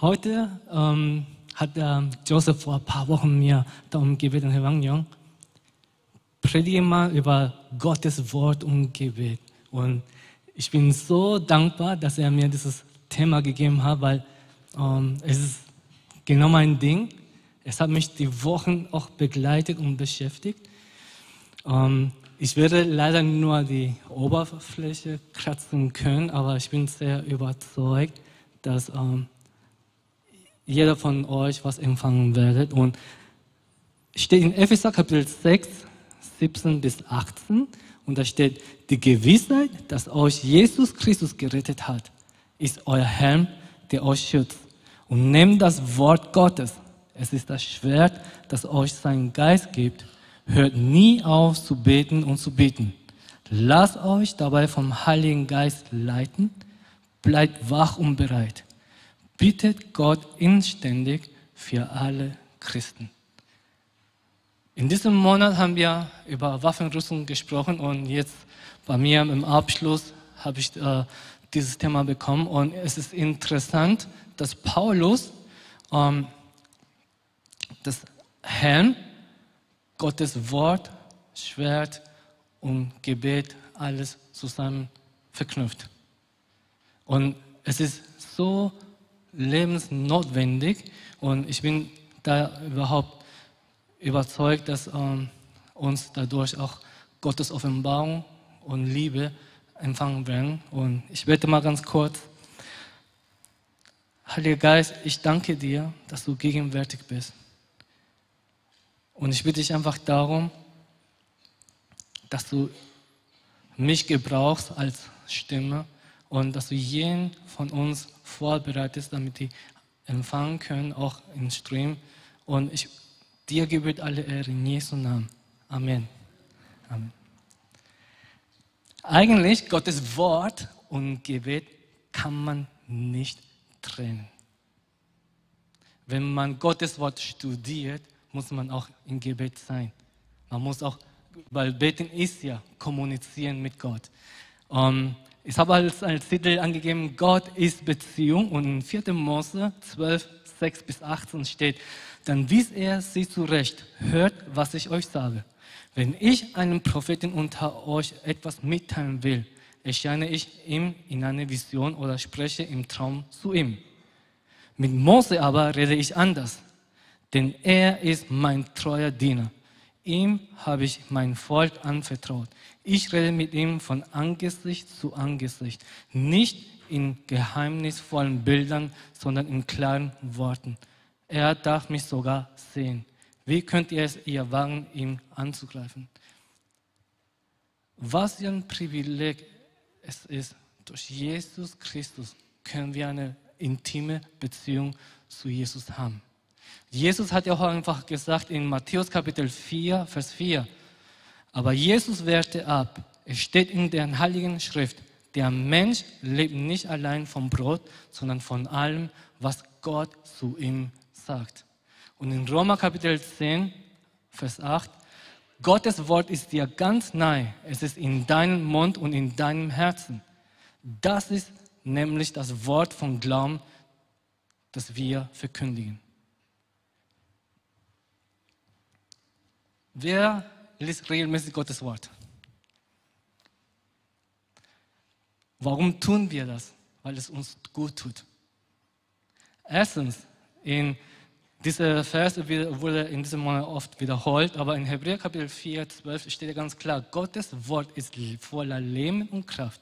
Heute ähm, hat äh, Joseph vor ein paar Wochen mir darum gebeten, Herr Wang Yong, predige mal über Gottes Wort und Gebet. Und ich bin so dankbar, dass er mir dieses Thema gegeben hat, weil ähm, es ist genau mein Ding. Es hat mich die Wochen auch begleitet und beschäftigt. Ähm, ich werde leider nur die Oberfläche kratzen können, aber ich bin sehr überzeugt, dass ähm, jeder von euch was empfangen werdet. Und steht in Epheser Kapitel 6, 17 bis 18 und da steht, die Gewissheit, dass euch Jesus Christus gerettet hat, ist euer Helm, der euch schützt. Und nehmt das Wort Gottes. Es ist das Schwert, das euch seinen Geist gibt. Hört nie auf zu beten und zu beten. Lasst euch dabei vom Heiligen Geist leiten. Bleibt wach und bereit bittet Gott inständig für alle Christen. In diesem Monat haben wir über Waffenrüstung gesprochen und jetzt bei mir im Abschluss habe ich äh, dieses Thema bekommen und es ist interessant, dass Paulus ähm, das Herrn, Gottes Wort, Schwert und Gebet alles zusammen verknüpft. Und es ist so lebensnotwendig und ich bin da überhaupt überzeugt, dass ähm, uns dadurch auch Gottes Offenbarung und Liebe empfangen werden. Und ich bete mal ganz kurz. Heiliger Geist, ich danke dir, dass du gegenwärtig bist. Und ich bitte dich einfach darum, dass du mich gebrauchst als Stimme und dass du jeden von uns vorbereitest, damit die empfangen können, auch im Stream. Und ich, dir gebührt alle Ehre in Jesu Namen. Amen. Amen. Eigentlich Gottes Wort und Gebet kann man nicht trennen. Wenn man Gottes Wort studiert, muss man auch im Gebet sein. Man muss auch, weil Beten ist ja kommunizieren mit Gott. Um, ich habe als, als Titel angegeben, Gott ist Beziehung und in 4. Mose 12, 6 bis 18 steht, dann wies er sie zurecht, hört, was ich euch sage. Wenn ich einem Propheten unter euch etwas mitteilen will, erscheine ich ihm in einer Vision oder spreche im Traum zu ihm. Mit Mose aber rede ich anders, denn er ist mein treuer Diener. Ihm habe ich mein Volk anvertraut. Ich rede mit ihm von Angesicht zu Angesicht, nicht in geheimnisvollen Bildern, sondern in klaren Worten. Er darf mich sogar sehen. Wie könnt ihr es ihr wagen, ihn anzugreifen? Was für ein Privileg es ist, durch Jesus Christus können wir eine intime Beziehung zu Jesus haben. Jesus hat ja auch einfach gesagt in Matthäus Kapitel 4, Vers 4, aber Jesus wehrte ab. Es steht in der Heiligen Schrift, der Mensch lebt nicht allein vom Brot, sondern von allem, was Gott zu ihm sagt. Und in Römer Kapitel 10, Vers 8, Gottes Wort ist dir ganz nahe. Es ist in deinem Mund und in deinem Herzen. Das ist nämlich das Wort vom Glauben, das wir verkündigen. Wer liest regelmäßig Gottes Wort? Warum tun wir das? Weil es uns gut tut. Erstens, in dieser Vers wurde in diesem Monat oft wiederholt, aber in Hebräer Kapitel 4, 12 steht ganz klar, Gottes Wort ist voller Leben und Kraft.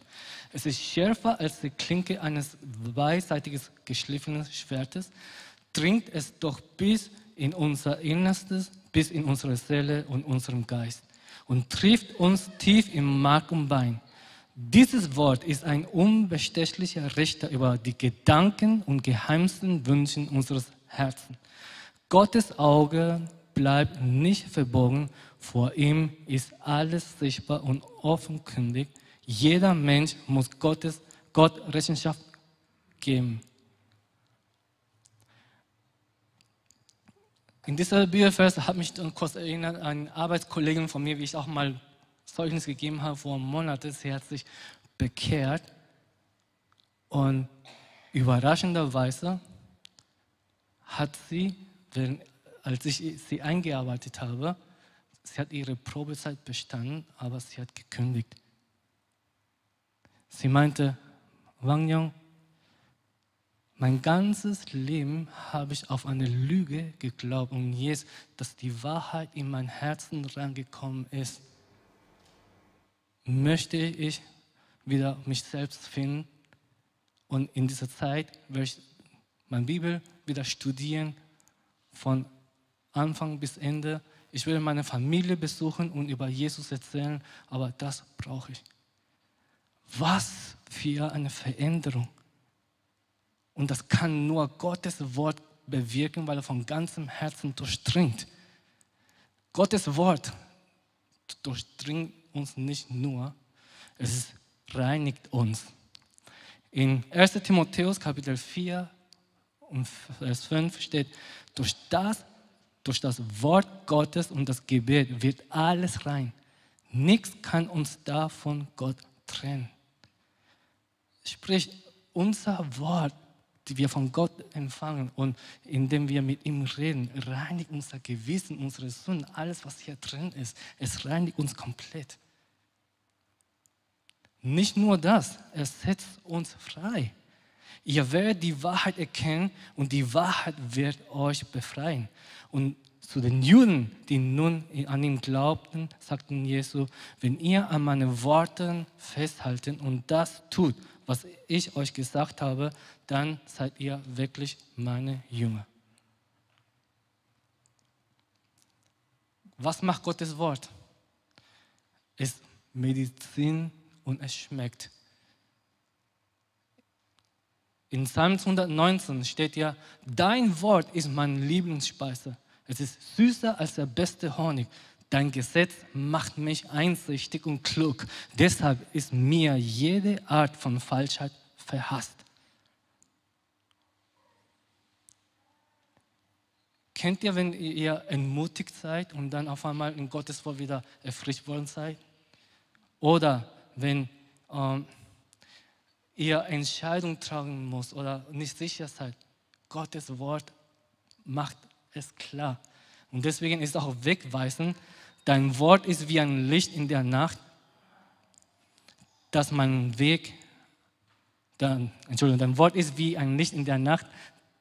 Es ist schärfer als die Klinke eines beiseitigen geschliffenen Schwertes, dringt es doch bis in unser Innerstes, bis in unsere Seele und unseren Geist und trifft uns tief im Mark und Bein. Dieses Wort ist ein unbestechlicher Richter über die Gedanken und geheimsten Wünschen unseres Herzens. Gottes Auge bleibt nicht verborgen, vor ihm ist alles sichtbar und offenkundig. Jeder Mensch muss Gottes, Gott Rechenschaft geben. In dieser Bibelvers hat mich dann kurz erinnert an eine Arbeitskollegin von mir, wie ich auch mal Zeugnis gegeben habe vor Monaten. Sie hat sich bekehrt und überraschenderweise hat sie, wenn, als ich sie eingearbeitet habe, sie hat ihre Probezeit bestanden, aber sie hat gekündigt. Sie meinte, Wang Yong, mein ganzes Leben habe ich auf eine Lüge geglaubt und jetzt, dass die Wahrheit in mein Herzen reingekommen ist, möchte ich wieder mich selbst finden und in dieser Zeit werde ich meine Bibel wieder studieren, von Anfang bis Ende. Ich will meine Familie besuchen und über Jesus erzählen, aber das brauche ich. Was für eine Veränderung. Und das kann nur Gottes Wort bewirken, weil er von ganzem Herzen durchdringt. Gottes Wort durchdringt uns nicht nur, es reinigt uns. In 1 Timotheus Kapitel 4 und Vers 5 steht, durch das, durch das Wort Gottes und das Gebet wird alles rein. Nichts kann uns davon Gott trennen. Sprich, unser Wort, die wir von Gott empfangen und indem wir mit ihm reden, reinigt unser Gewissen, unsere Sünden, alles, was hier drin ist. Es reinigt uns komplett. Nicht nur das, es setzt uns frei. Ihr werdet die Wahrheit erkennen und die Wahrheit wird euch befreien. Und zu den Juden, die nun an ihn glaubten, sagten Jesu, wenn ihr an meinen Worten festhalten und das tut, was ich euch gesagt habe, dann seid ihr wirklich meine Jünger. Was macht Gottes Wort? Es ist Medizin und es schmeckt. In Psalm 119 steht ja, dein Wort ist meine Lieblingsspeise. Es ist süßer als der beste Honig. Dein Gesetz macht mich einsichtig und klug. Deshalb ist mir jede Art von Falschheit verhasst. Kennt ihr, wenn ihr entmutigt seid und dann auf einmal in Gottes Wort wieder erfrischt worden seid? Oder wenn ähm, ihr Entscheidungen tragen muss oder nicht sicher seid, Gottes Wort macht es klar. Und deswegen ist auch wegweisend, dein Wort ist wie ein Licht in der Nacht, dass mein Weg, dann, Entschuldigung, dein Wort ist wie ein Licht in der Nacht,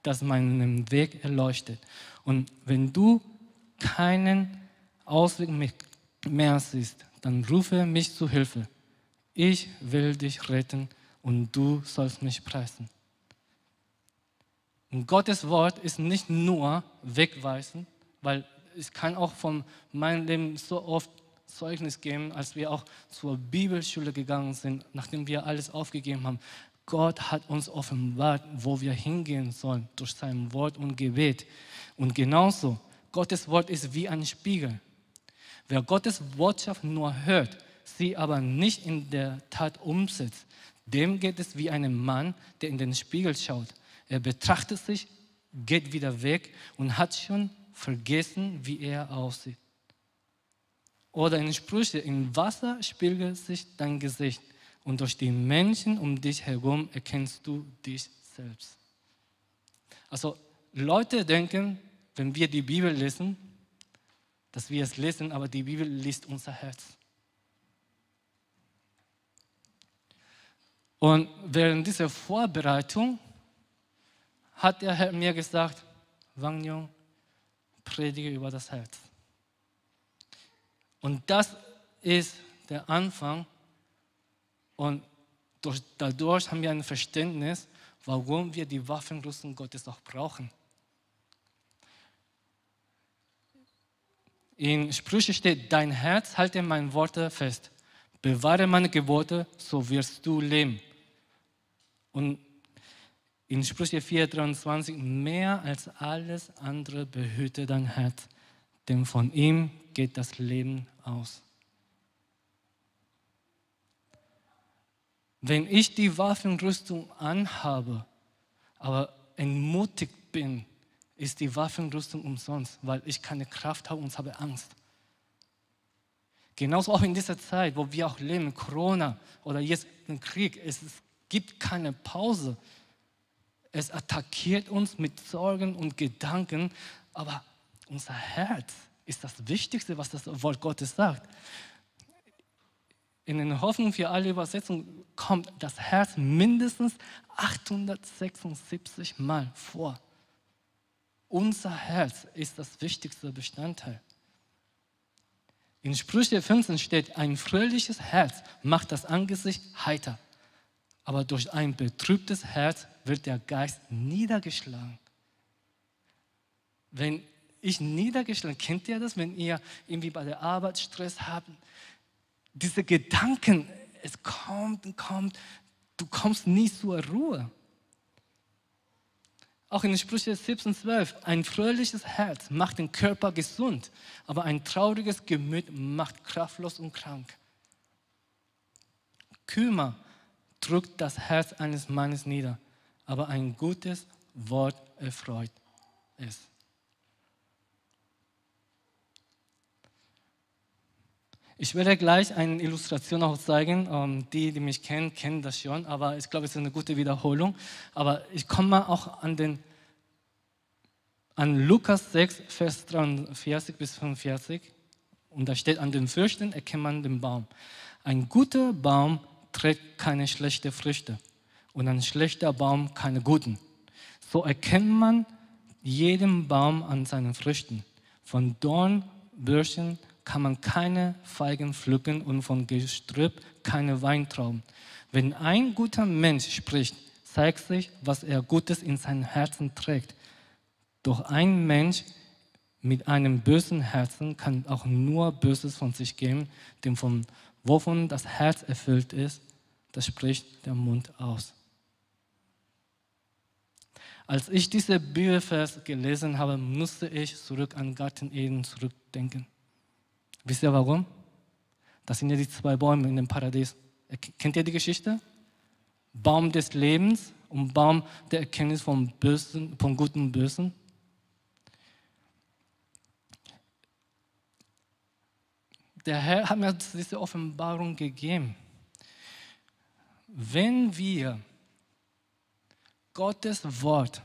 das meinen Weg erleuchtet. Und wenn du keinen Ausweg mehr siehst, dann rufe mich zu Hilfe. Ich will dich retten und du sollst mich preisen. Und Gottes Wort ist nicht nur wegweisen, weil ich kann auch von meinem Leben so oft Zeugnis geben, als wir auch zur Bibelschule gegangen sind, nachdem wir alles aufgegeben haben. Gott hat uns offenbart, wo wir hingehen sollen, durch sein Wort und Gebet. Und genauso, Gottes Wort ist wie ein Spiegel. Wer Gottes Botschaft nur hört, sie aber nicht in der Tat umsetzt, dem geht es wie einem Mann, der in den Spiegel schaut. Er betrachtet sich, geht wieder weg und hat schon vergessen, wie er aussieht. Oder in Sprüche, im Wasser spiegelt sich dein Gesicht und durch die Menschen um dich herum erkennst du dich selbst. Also Leute denken, wenn wir die Bibel lesen, dass wir es lesen, aber die Bibel liest unser Herz. Und während dieser Vorbereitung hat der Herr mir gesagt, Wang Yong, predige über das Herz. Und das ist der Anfang. Und durch, dadurch haben wir ein Verständnis, warum wir die Waffenrüstung Gottes auch brauchen. In Sprüche steht, dein Herz halte meine Worte fest. Bewahre meine Gebote, so wirst du leben. Und in Sprüche 4,23, mehr als alles andere behüte dein Herz, denn von ihm geht das Leben aus. Wenn ich die Waffenrüstung anhabe, aber entmutigt bin, ist die Waffenrüstung umsonst, weil ich keine Kraft habe und habe Angst. Genauso auch in dieser Zeit, wo wir auch leben, Corona oder jetzt ein Krieg, es gibt keine Pause. es attackiert uns mit Sorgen und Gedanken, aber unser Herz ist das Wichtigste, was das Wort Gottes sagt. In den Hoffnung für alle Übersetzungen kommt das Herz mindestens 876 Mal vor. Unser Herz ist das wichtigste Bestandteil. In Sprüche 15 steht, ein fröhliches Herz macht das Angesicht heiter, aber durch ein betrübtes Herz wird der Geist niedergeschlagen. Wenn ich niedergeschlagen, kennt ihr das, wenn ihr irgendwie bei der Arbeit Stress habt? Diese Gedanken, es kommt und kommt, du kommst nie zur Ruhe. Auch in Sprüche 17, 12, ein fröhliches Herz macht den Körper gesund, aber ein trauriges Gemüt macht kraftlos und krank. Kümmer drückt das Herz eines Mannes nieder, aber ein gutes Wort erfreut es. Ich werde gleich eine Illustration auch zeigen. Ähm, die, die mich kennen, kennen das schon, aber ich glaube, es ist eine gute Wiederholung. Aber ich komme auch an, den, an Lukas 6, Vers 43 bis 45. Und da steht, an den Fürchten erkennt man den Baum. Ein guter Baum trägt keine schlechten Früchte und ein schlechter Baum keine guten. So erkennt man jeden Baum an seinen Früchten. Von Dornbürschen kann man keine Feigen pflücken und von Gestrüpp keine Weintrauben. Wenn ein guter Mensch spricht, zeigt sich, was er Gutes in seinem Herzen trägt. Doch ein Mensch mit einem bösen Herzen kann auch nur Böses von sich geben, denn von wovon das Herz erfüllt ist, das spricht der Mund aus. Als ich diese Bibelvers gelesen habe, musste ich zurück an Garten Eden zurückdenken. Wisst ihr warum? Das sind ja die zwei Bäume in dem Paradies. Kennt ihr die Geschichte? Baum des Lebens und Baum der Erkenntnis vom, Bösen, vom Guten und Bösen. Der Herr hat mir diese Offenbarung gegeben. Wenn wir Gottes Wort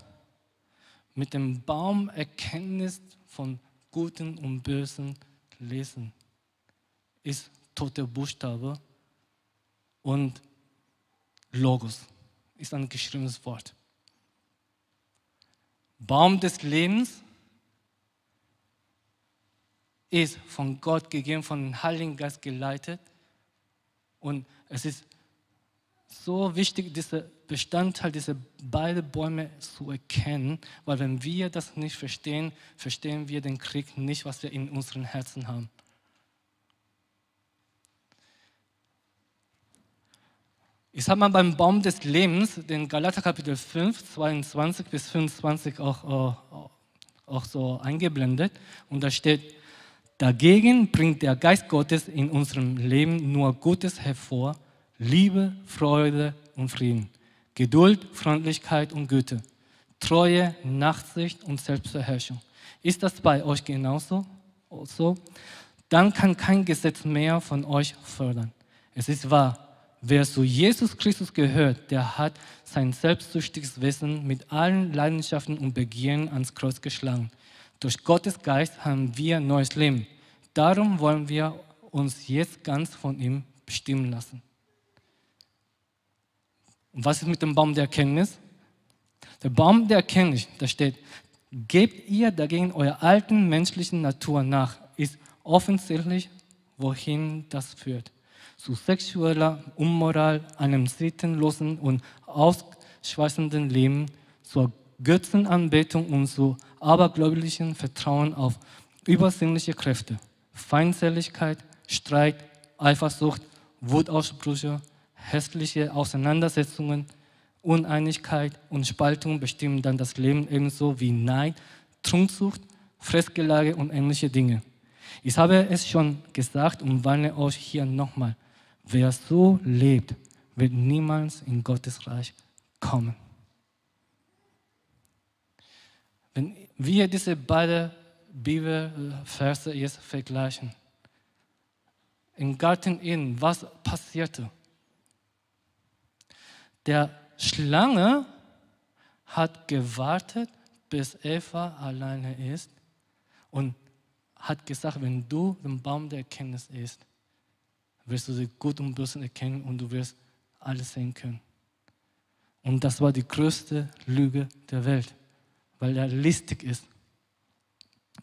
mit dem Baum Erkenntnis von Guten und Bösen lesen, ist toter Buchstabe und Logos ist ein geschriebenes Wort. Baum des Lebens ist von Gott gegeben, von dem Heiligen Geist geleitet und es ist so wichtig, diese Bestandteil, diese beiden Bäume zu erkennen, weil wenn wir das nicht verstehen, verstehen wir den Krieg nicht, was wir in unseren Herzen haben. Ich habe mal beim Baum des Lebens, den Galater Kapitel 5, 22 bis 25 auch, auch, auch so eingeblendet. Und da steht, dagegen bringt der Geist Gottes in unserem Leben nur Gutes hervor, Liebe, Freude und Frieden, Geduld, Freundlichkeit und Güte, Treue, Nachsicht und Selbstbeherrschung. Ist das bei euch genauso? So? Dann kann kein Gesetz mehr von euch fördern. Es ist wahr, wer zu Jesus Christus gehört, der hat sein selbstsüchtiges Wesen mit allen Leidenschaften und Begierden ans Kreuz geschlagen. Durch Gottes Geist haben wir neues Leben. Darum wollen wir uns jetzt ganz von ihm bestimmen lassen. Und was ist mit dem Baum der Erkenntnis? Der Baum der Erkenntnis, da steht, gebt ihr dagegen eurer alten menschlichen Natur nach, ist offensichtlich, wohin das führt. Zu sexueller Unmoral, einem sittenlosen und ausschweißenden Leben, zur Götzenanbetung und zu abergläublichen Vertrauen auf übersinnliche Kräfte, Feindseligkeit, Streit, Eifersucht, Wutausbrüche, hässliche Auseinandersetzungen, Uneinigkeit und Spaltung bestimmen dann das Leben ebenso wie Neid, Trunksucht, Fressgelage und ähnliche Dinge. Ich habe es schon gesagt und warne euch hier nochmal. Wer so lebt, wird niemals in Gottes Reich kommen. Wenn wir diese beiden Bibelverse jetzt vergleichen, im Garten Eden, was passierte? Der Schlange hat gewartet, bis Eva alleine ist und hat gesagt, wenn du den Baum der Erkenntnis isst, wirst du sie gut und böse erkennen und du wirst alles sehen können. Und das war die größte Lüge der Welt, weil er listig ist.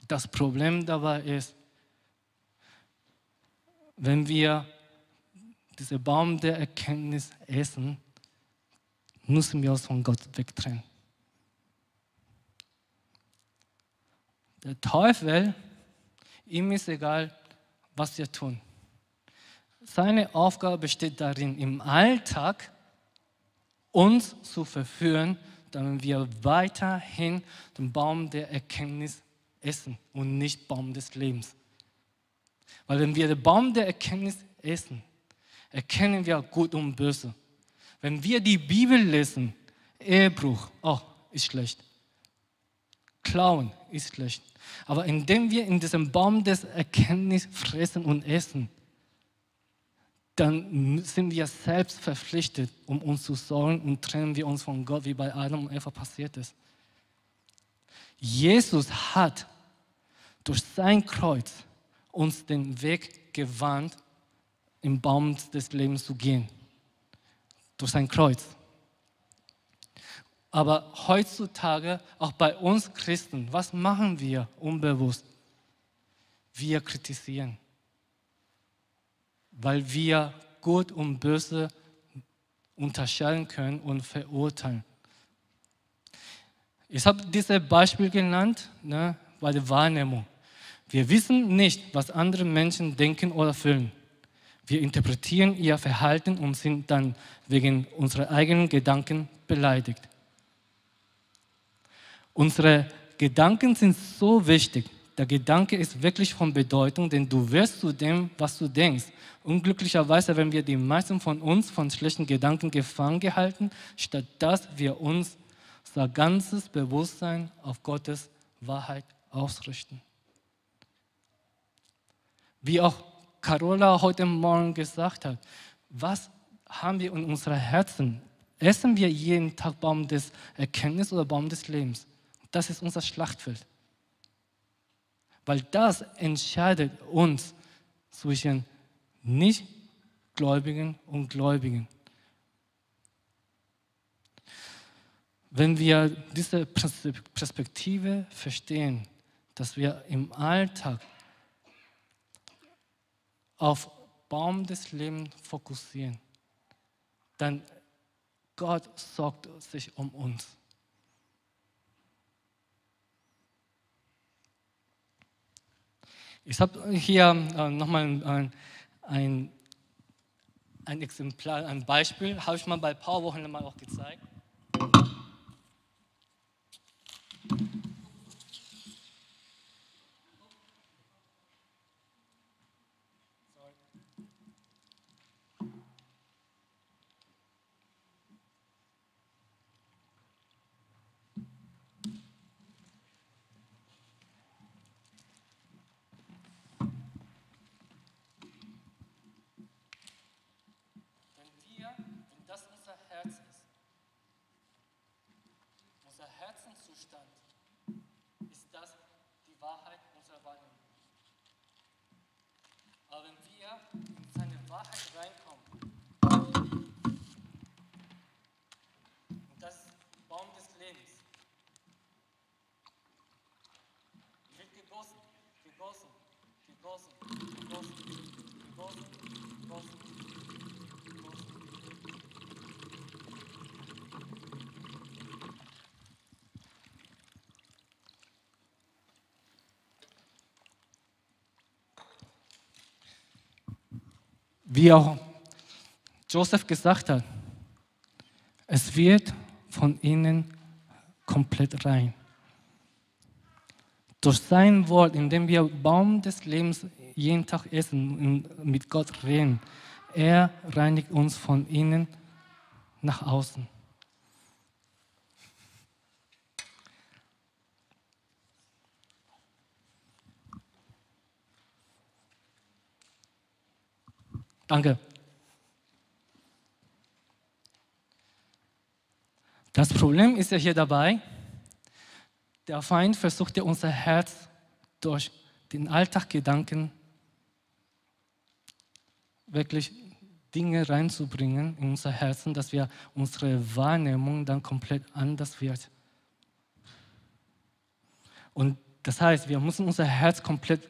Das Problem dabei ist, wenn wir diesen Baum der Erkenntnis essen, müssen wir uns von Gott wegtrennen. Der Teufel, ihm ist egal, was wir tun. Seine Aufgabe besteht darin, im Alltag uns zu verführen, damit wir weiterhin den Baum der Erkenntnis essen und nicht Baum des Lebens. Weil wenn wir den Baum der Erkenntnis essen, erkennen wir gut und böse. Wenn wir die Bibel lesen, Ehebruch, oh, ist schlecht. Klauen ist schlecht. Aber indem wir in diesem Baum des Erkenntnis fressen und essen, dann sind wir selbst verpflichtet, um uns zu sorgen und trennen wir uns von Gott, wie bei Adam und Eva passiert ist. Jesus hat durch sein Kreuz uns den Weg gewandt, im Baum des Lebens zu gehen. Durch sein Kreuz. Aber heutzutage, auch bei uns Christen, was machen wir unbewusst? Wir kritisieren, weil wir Gut und Böse unterscheiden können und verurteilen. Ich habe dieses Beispiel genannt ne, bei der Wahrnehmung. Wir wissen nicht, was andere Menschen denken oder fühlen. Wir interpretieren ihr Verhalten und sind dann wegen unserer eigenen Gedanken beleidigt. Unsere Gedanken sind so wichtig. Der Gedanke ist wirklich von Bedeutung, denn du wirst zu dem, was du denkst. Unglücklicherweise werden wir die meisten von uns von schlechten Gedanken gefangen gehalten, statt dass wir uns unser ganzes Bewusstsein auf Gottes Wahrheit ausrichten. Wie auch Carola heute Morgen gesagt hat, was haben wir in unseren Herzen? Essen wir jeden Tag Baum des Erkenntnisses oder Baum des Lebens? Das ist unser Schlachtfeld. Weil das entscheidet uns zwischen Nichtgläubigen und Gläubigen. Wenn wir diese Perspektive verstehen, dass wir im Alltag auf Baum des Lebens fokussieren, dann Gott sorgt sich um uns. Ich habe hier äh, nochmal ein, ein, ein Exemplar, ein Beispiel, habe ich mal bei Powerwochen mal auch gezeigt. Zustand. Ist das die Wahrheit unserer Wahrnehmung? Aber wenn wir in seine Wahrheit reinkommen, und das ist Baum des Lebens, wird gegossen, gegossen, gegossen, gegossen, gegossen, gegossen. Wie auch Joseph gesagt hat, es wird von ihnen komplett rein. Durch sein Wort, indem wir Baum des Lebens jeden Tag essen und mit Gott reden, er reinigt uns von innen nach außen. Danke. Das Problem ist ja hier dabei, der Feind versucht ja unser Herz durch den Alltaggedanken wirklich Dinge reinzubringen in unser Herzen, dass wir unsere Wahrnehmung dann komplett anders wird. Und das heißt, wir müssen unser Herz komplett,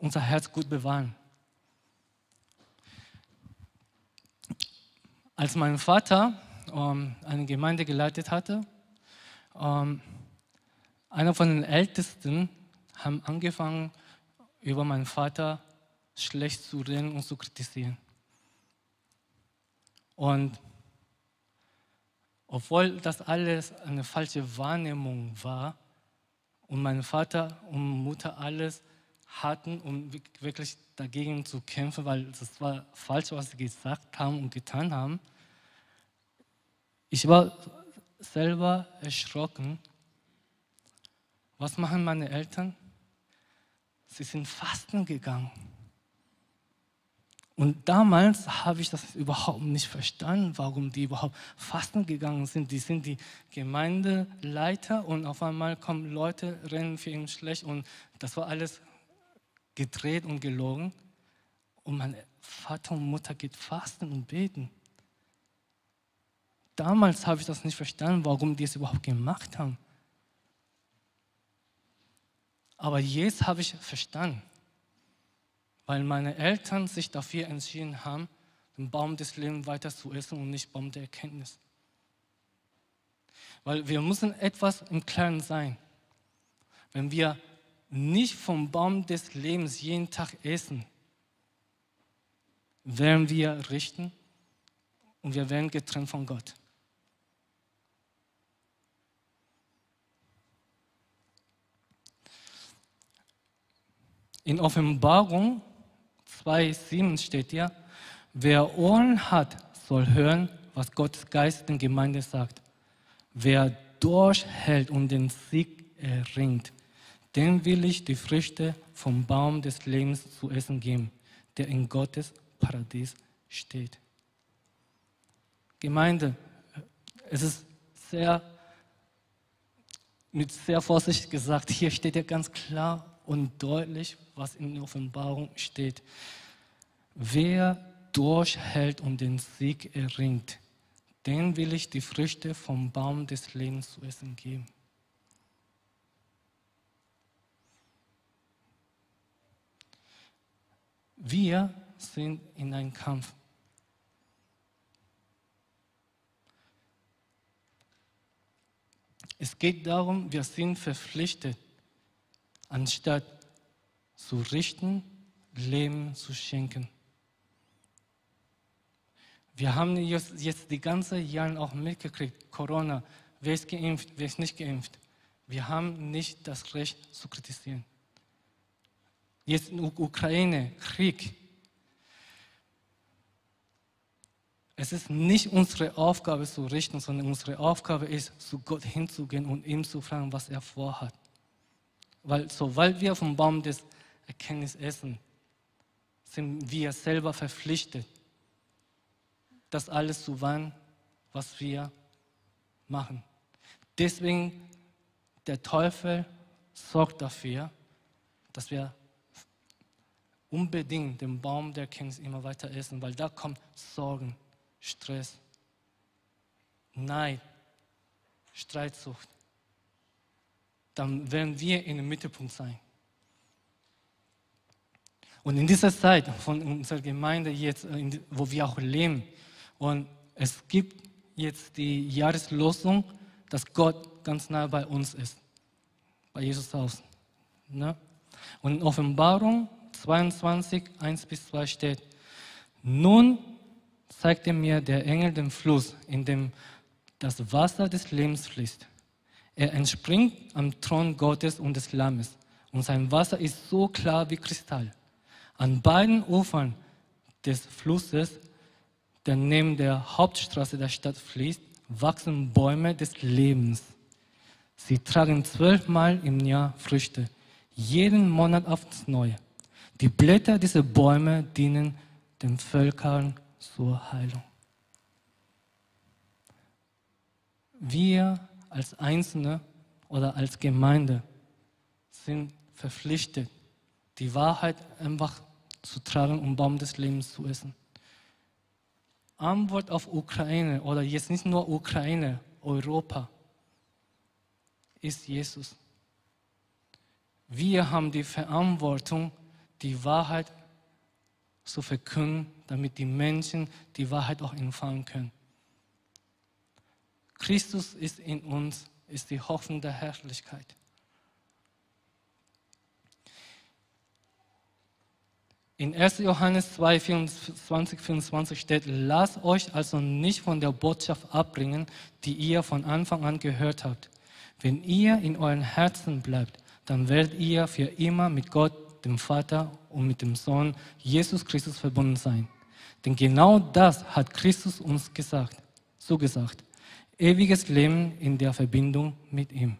unser Herz gut bewahren. Als mein Vater ähm, eine Gemeinde geleitet hatte, ähm, einer von den Ältesten haben angefangen, über meinen Vater schlecht zu reden und zu kritisieren. Und obwohl das alles eine falsche Wahrnehmung war und mein Vater und Mutter alles hatten, um wirklich dagegen zu kämpfen, weil das war falsch, was sie gesagt haben und getan haben, ich war selber erschrocken. Was machen meine Eltern? Sie sind fasten gegangen. Und damals habe ich das überhaupt nicht verstanden, warum die überhaupt fasten gegangen sind. Die sind die Gemeindeleiter und auf einmal kommen Leute, rennen für ihn schlecht und das war alles gedreht und gelogen. Und mein Vater und Mutter geht fasten und beten. Damals habe ich das nicht verstanden, warum die es überhaupt gemacht haben. Aber jetzt habe ich verstanden weil meine Eltern sich dafür entschieden haben, den Baum des Lebens weiter zu essen und nicht Baum der Erkenntnis. Weil wir müssen etwas im Klaren sein. Wenn wir nicht vom Baum des Lebens jeden Tag essen, werden wir richten und wir werden getrennt von Gott. In Offenbarung 2,7 steht ja, wer Ohren hat, soll hören, was Gottes Geist den Gemeinde sagt. Wer durchhält und den Sieg erringt, dem will ich die Früchte vom Baum des Lebens zu essen geben, der in Gottes Paradies steht. Gemeinde, es ist sehr, mit sehr Vorsicht gesagt, hier steht ja ganz klar und deutlich, was in der Offenbarung steht. Wer durchhält und den Sieg erringt, den will ich die Früchte vom Baum des Lebens zu essen geben. Wir sind in einem Kampf. Es geht darum, wir sind verpflichtet, anstatt zu richten, Leben zu schenken. Wir haben jetzt die ganzen Jahre auch mitgekriegt, Corona, wer ist geimpft, wer ist nicht geimpft. Wir haben nicht das Recht zu kritisieren. Jetzt in Ukraine, Krieg. Es ist nicht unsere Aufgabe zu richten, sondern unsere Aufgabe ist, zu Gott hinzugehen und ihm zu fragen, was er vorhat. Weil sobald wir vom Baum des Erkenntnis essen, sind wir selber verpflichtet, das alles zu wahren, was wir machen. Deswegen, der Teufel sorgt dafür, dass wir unbedingt den Baum der Erkenntnis immer weiter essen, weil da kommt Sorgen, Stress, Neid, Streitsucht. Dann werden wir in dem Mittelpunkt sein. Und in dieser Zeit von unserer Gemeinde jetzt, äh, wo wir auch leben, und es gibt jetzt die Jahreslosung, dass Gott ganz nah bei uns ist, bei Jesus Haus. Ne? Und in Offenbarung 22, 1 bis 2 steht, nun zeigte mir der Engel den Fluss, in dem das Wasser des Lebens fließt. Er entspringt am Thron Gottes und des Lammes und sein Wasser ist so klar wie Kristall. An beiden Ufern des Flusses, der neben der Hauptstraße der Stadt fließt, wachsen Bäume des Lebens. Sie tragen zwölfmal im Jahr Früchte, jeden Monat aufs Neue. Die Blätter dieser Bäume dienen den Völkern zur Heilung. Wir als Einzelne oder als Gemeinde sind verpflichtet, die Wahrheit einfach zu tragen und Baum des Lebens zu essen. Antwort auf Ukraine oder jetzt nicht nur Ukraine, Europa ist Jesus. Wir haben die Verantwortung, die Wahrheit zu verkünden, damit die Menschen die Wahrheit auch empfangen können. Christus ist in uns, ist die Hoffnung der Herrlichkeit. In 1. Johannes 2, 24, 25 steht, lasst euch also nicht von der Botschaft abbringen, die ihr von Anfang an gehört habt. Wenn ihr in euren Herzen bleibt, dann werdet ihr für immer mit Gott, dem Vater und mit dem Sohn Jesus Christus verbunden sein. Denn genau das hat Christus uns gesagt, so gesagt. Ewiges Leben in der Verbindung mit ihm.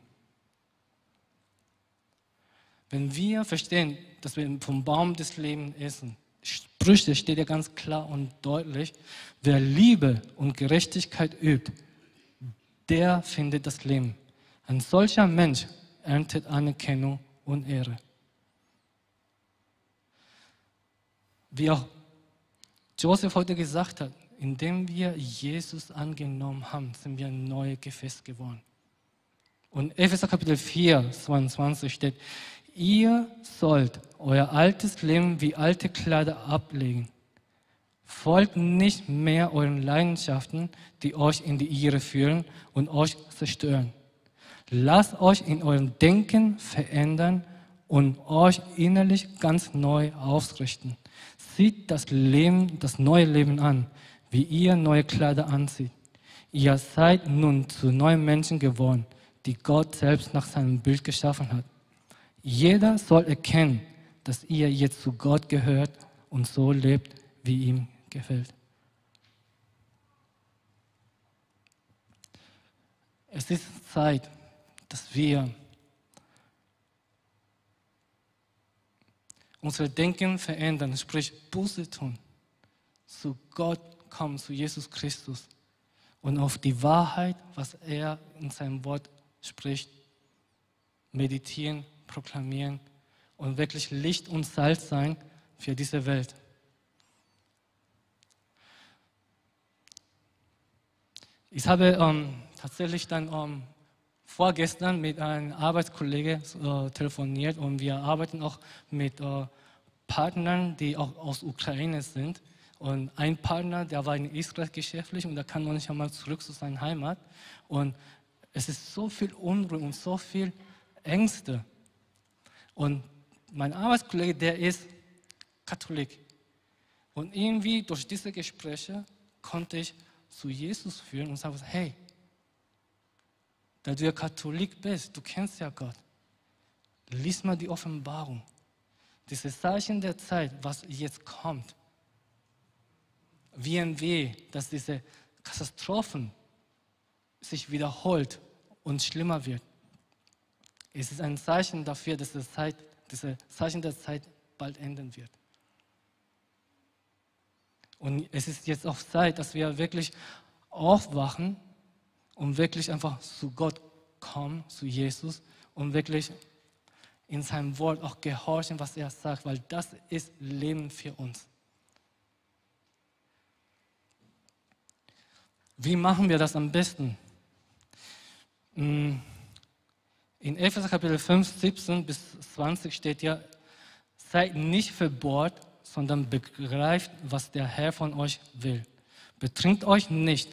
Wenn wir verstehen, dass wir vom Baum des Lebens essen, Sprüche steht ja ganz klar und deutlich, wer Liebe und Gerechtigkeit übt, der findet das Leben. Ein solcher Mensch erntet Anerkennung und Ehre. Wie auch Joseph heute gesagt hat, indem wir Jesus angenommen haben, sind wir ein neues Gefäß geworden. Und Epheser Kapitel 4, 22 steht, Ihr sollt euer altes Leben wie alte Kleider ablegen. Folgt nicht mehr euren Leidenschaften, die euch in die Irre führen und euch zerstören. Lasst euch in eurem Denken verändern und euch innerlich ganz neu ausrichten. Sieht das Leben, das neue Leben an, wie ihr neue Kleider anzieht. Ihr seid nun zu neuen Menschen geworden, die Gott selbst nach seinem Bild geschaffen hat. Jeder soll erkennen, dass ihr jetzt zu Gott gehört und so lebt, wie ihm gefällt. Es ist Zeit, dass wir unser Denken verändern, sprich Buße tun, zu Gott kommen, zu Jesus Christus und auf die Wahrheit, was er in seinem Wort spricht, meditieren proklamieren und wirklich Licht und Salz sein für diese Welt. Ich habe ähm, tatsächlich dann ähm, vorgestern mit einem Arbeitskollege äh, telefoniert und wir arbeiten auch mit äh, Partnern, die auch aus Ukraine sind. Und ein Partner, der war in Israel geschäftlich und da kann man nicht einmal zurück zu seiner Heimat. Und es ist so viel Unruhe und so viel Ängste. Und mein Arbeitskollege, der ist Katholik. Und irgendwie durch diese Gespräche konnte ich zu Jesus führen und sagen, hey, da du ja Katholik bist, du kennst ja Gott, lies mal die Offenbarung. Diese Zeichen der Zeit, was jetzt kommt, wie ein Weh, dass diese Katastrophen sich wiederholt und schlimmer wird. Es ist ein Zeichen dafür, dass das Zeit, diese Zeichen der Zeit bald enden wird. Und es ist jetzt auch Zeit, dass wir wirklich aufwachen und wirklich einfach zu Gott kommen, zu Jesus und wirklich in seinem Wort auch gehorchen, was er sagt, weil das ist Leben für uns. Wie machen wir das am besten? Hm. In Epheser Kapitel 5, 17 bis 20 steht ja, seid nicht verbohrt, sondern begreift, was der Herr von euch will. Betrinkt euch nicht,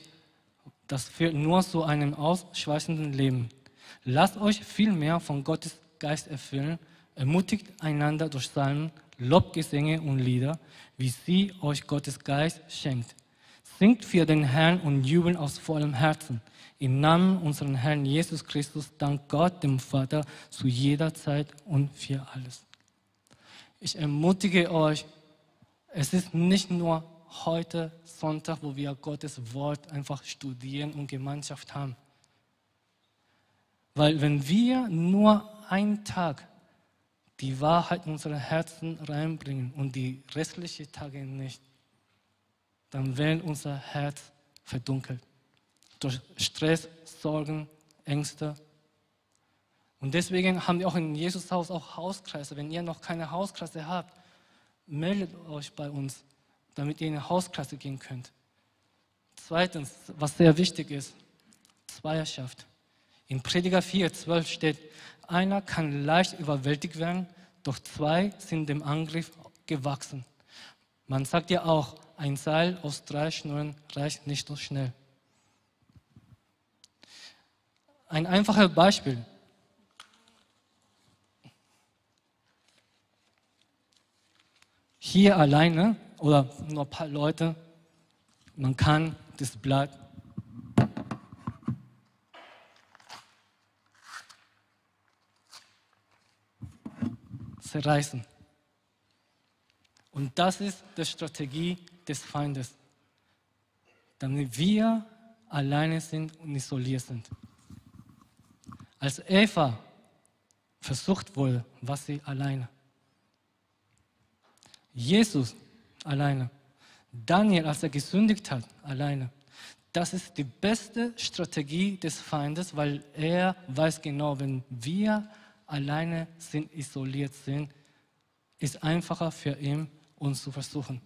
das führt nur zu einem ausschweifenden Leben. Lasst euch vielmehr von Gottes Geist erfüllen, ermutigt einander durch Psalmen, Lobgesänge und Lieder, wie sie euch Gottes Geist schenkt. Singt für den Herrn und jubelt aus vollem Herzen. Im Namen unseres Herrn Jesus Christus dank Gott, dem Vater, zu jeder Zeit und für alles. Ich ermutige euch, es ist nicht nur heute Sonntag, wo wir Gottes Wort einfach studieren und Gemeinschaft haben. Weil wenn wir nur einen Tag die Wahrheit in unsere Herzen reinbringen und die restlichen Tage nicht, dann werden unser Herz verdunkelt. durch Stress, Sorgen, Ängste. Und deswegen haben wir auch in Jesus Haus auch Hauskreise. Wenn ihr noch keine Hauskreise habt, meldet euch bei uns, damit ihr in eine Hauskreise gehen könnt. Zweitens, was sehr wichtig ist, Zweierschaft. In Prediger 4, 12 steht, einer kann leicht überwältigt werden, doch zwei sind dem Angriff gewachsen. Man sagt ja auch, ein Seil aus drei Schnüren reicht nicht so schnell. Ein einfaches Beispiel. Hier alleine oder nur ein paar Leute, man kann das Blatt zerreißen. Und das ist die Strategie des Feindes, damit wir alleine sind und isoliert sind. Als Eva versucht wurde, war sie alleine. Jesus alleine. Daniel, als er gesündigt hat, alleine. Das ist die beste Strategie des Feindes, weil er weiß genau, wenn wir alleine sind, isoliert sind, ist einfacher für ihn, uns zu versuchen.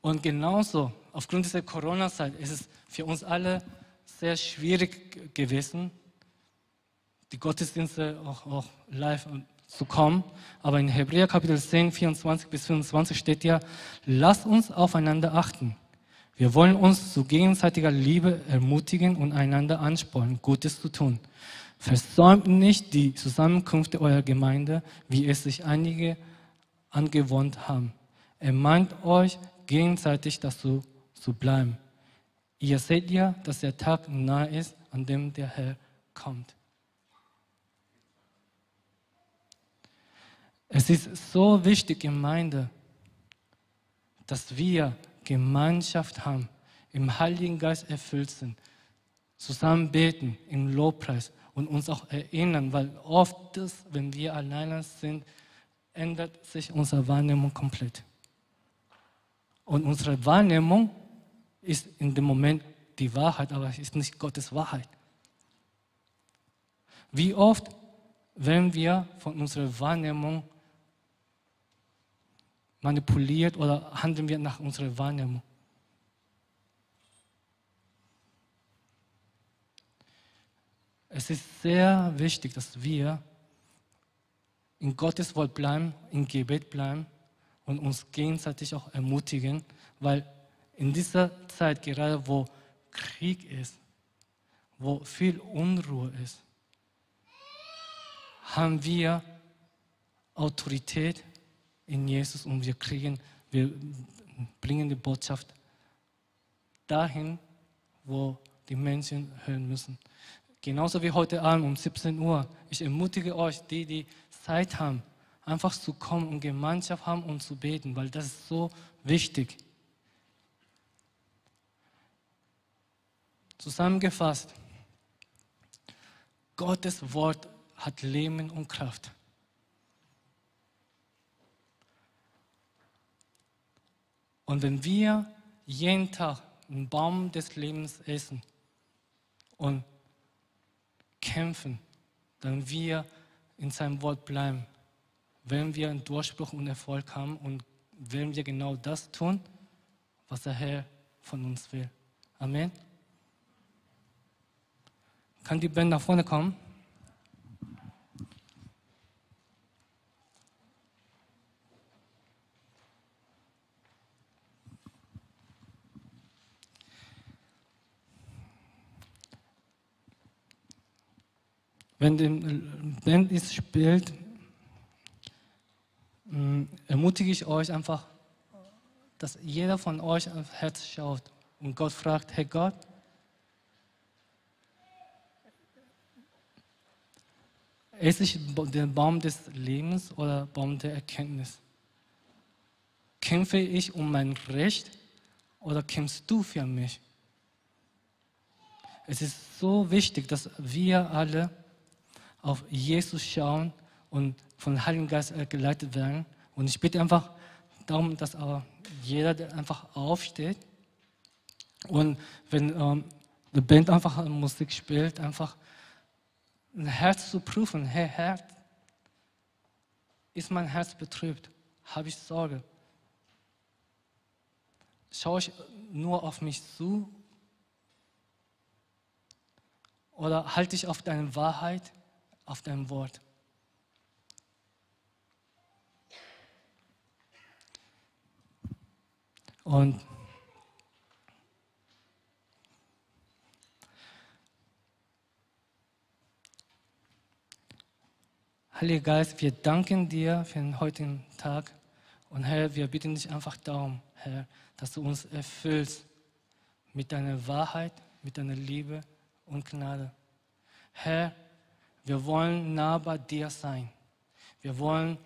Und genauso, aufgrund dieser Corona-Zeit, ist es für uns alle sehr schwierig gewesen, die Gottesdienste auch, auch live zu kommen. Aber in Hebräer Kapitel 10, 24 bis 25 steht ja, lasst uns aufeinander achten. Wir wollen uns zu gegenseitiger Liebe ermutigen und einander anspornen, Gutes zu tun. Versäumt nicht die Zusammenkünfte eurer Gemeinde, wie es sich einige angewohnt haben. Ermahnt euch gegenseitig dazu zu bleiben. Ihr seht ja, dass der Tag nahe ist, an dem der Herr kommt. Es ist so wichtig, Gemeinde, dass wir Gemeinschaft haben, im Heiligen Geist erfüllt sind, zusammen beten im Lobpreis und uns auch erinnern, weil oft, das, wenn wir alleine sind, ändert sich unsere Wahrnehmung komplett. Und unsere Wahrnehmung ist in dem Moment die Wahrheit, aber es ist nicht Gottes Wahrheit. Wie oft werden wir von unserer Wahrnehmung manipuliert oder handeln wir nach unserer Wahrnehmung. Es ist sehr wichtig, dass wir in Gottes Wort bleiben, im Gebet bleiben und uns gegenseitig auch ermutigen, weil in dieser Zeit, gerade wo Krieg ist, wo viel Unruhe ist, haben wir Autorität in Jesus und wir kriegen, wir bringen die Botschaft dahin, wo die Menschen hören müssen. Genauso wie heute Abend um 17 Uhr. Ich ermutige euch, die, die Zeit haben, einfach zu kommen und Gemeinschaft haben und zu beten, weil das ist so wichtig. Zusammengefasst, Gottes Wort hat Leben und Kraft. Und wenn wir jeden Tag einen Baum des Lebens essen und kämpfen, dann wir in seinem Wort bleiben, werden wir einen Durchbruch und Erfolg haben und werden wir genau das tun, was der Herr von uns will. Amen. Kann die Band nach vorne kommen? Wenn die Band ist spielt, mm, ermutige ich euch einfach, dass jeder von euch aufs Herz schaut und Gott fragt, Herr Gott, esse ich den Baum des Lebens oder Baum der Erkenntnis? Kämpfe ich um mein Recht oder kämpfst du für mich? Es ist so wichtig, dass wir alle auf Jesus schauen und vom Heiligen Geist geleitet werden. Und ich bitte einfach darum, dass jeder einfach aufsteht Und wenn ähm, die Band einfach Musik spielt, einfach ein Herz zu prüfen, hey Herz, ist mein Herz betrübt? Habe ich Sorge? Schaue ich nur auf mich zu? Oder halte ich auf deine Wahrheit, auf dein Wort? Und Heiliger Geist, wir danken dir für den heutigen Tag. Und Herr, wir bitten dich einfach darum, Herr, dass du uns erfüllst mit deiner Wahrheit, mit deiner Liebe und Gnade. Herr, wir wollen nah bei dir sein. Wir wollen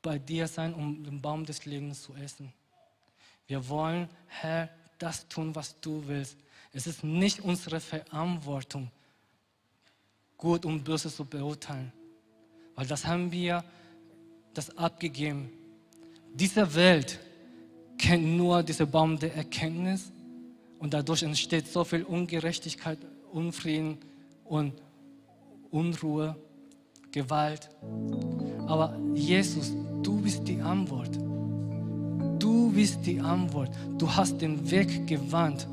bei dir sein, um den Baum des Lebens zu essen. Wir wollen, Herr, das tun, was du willst. Es ist nicht unsere Verantwortung, gut und böse zu beurteilen, weil das haben wir das abgegeben. Diese Welt kennt nur diesen Baum der Erkenntnis und dadurch entsteht so viel Ungerechtigkeit, Unfrieden und Unruhe, Gewalt. Aber Jesus, du bist die Antwort. Du bist die Antwort. Du hast den Weg gewandt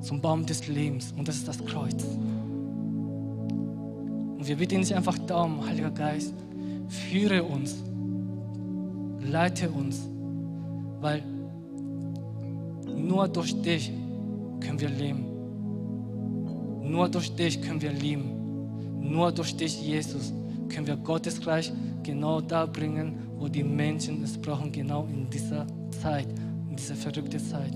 zum Baum des Lebens und das ist das Kreuz. Und wir bitten dich einfach darum, Heiliger Geist, führe uns, leite uns, weil nur durch dich können wir leben. Nur durch dich können wir lieben. Nur durch dich, Jesus, können wir Gottes Reich genau da bringen, wo die Menschen es brauchen, genau in dieser Zeit, in dieser verrückten Zeit.